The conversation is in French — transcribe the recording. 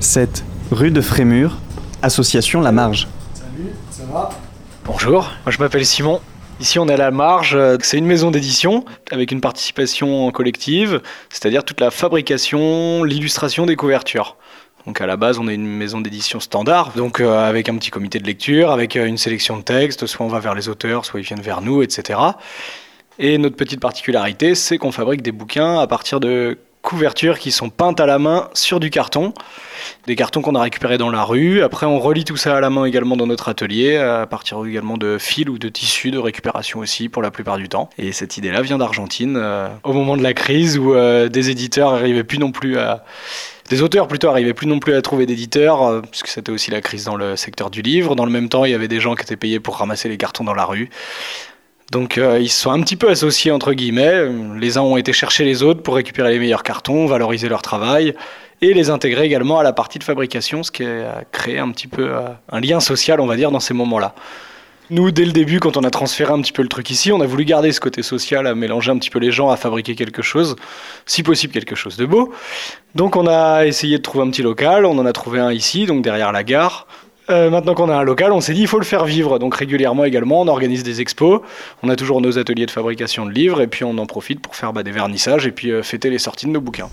7 rue de Frémur, association La Marge. Salut, ça va Bonjour, moi je m'appelle Simon. Ici on est à La Marge, c'est une maison d'édition avec une participation collective, c'est-à-dire toute la fabrication, l'illustration des couvertures. Donc à la base, on est une maison d'édition standard, donc euh, avec un petit comité de lecture, avec euh, une sélection de textes, soit on va vers les auteurs, soit ils viennent vers nous, etc. Et notre petite particularité, c'est qu'on fabrique des bouquins à partir de couvertures qui sont peintes à la main sur du carton, des cartons qu'on a récupérés dans la rue. Après, on relie tout ça à la main également dans notre atelier, à partir également de fils ou de tissus de récupération aussi pour la plupart du temps. Et cette idée-là vient d'Argentine, euh, au moment de la crise où euh, des éditeurs n'arrivaient plus non plus à des auteurs plutôt arrivaient plus non plus à trouver d'éditeurs, euh, puisque c'était aussi la crise dans le secteur du livre. Dans le même temps, il y avait des gens qui étaient payés pour ramasser les cartons dans la rue. Donc euh, ils se sont un petit peu associés entre guillemets. Les uns ont été chercher les autres pour récupérer les meilleurs cartons, valoriser leur travail et les intégrer également à la partie de fabrication, ce qui a créé un petit peu euh, un lien social, on va dire, dans ces moments-là. Nous, dès le début, quand on a transféré un petit peu le truc ici, on a voulu garder ce côté social, à mélanger un petit peu les gens, à fabriquer quelque chose, si possible quelque chose de beau. Donc on a essayé de trouver un petit local, on en a trouvé un ici, donc derrière la gare. Euh, maintenant qu'on a un local, on s'est dit il faut le faire vivre. Donc régulièrement également, on organise des expos. On a toujours nos ateliers de fabrication de livres et puis on en profite pour faire bah, des vernissages et puis euh, fêter les sorties de nos bouquins.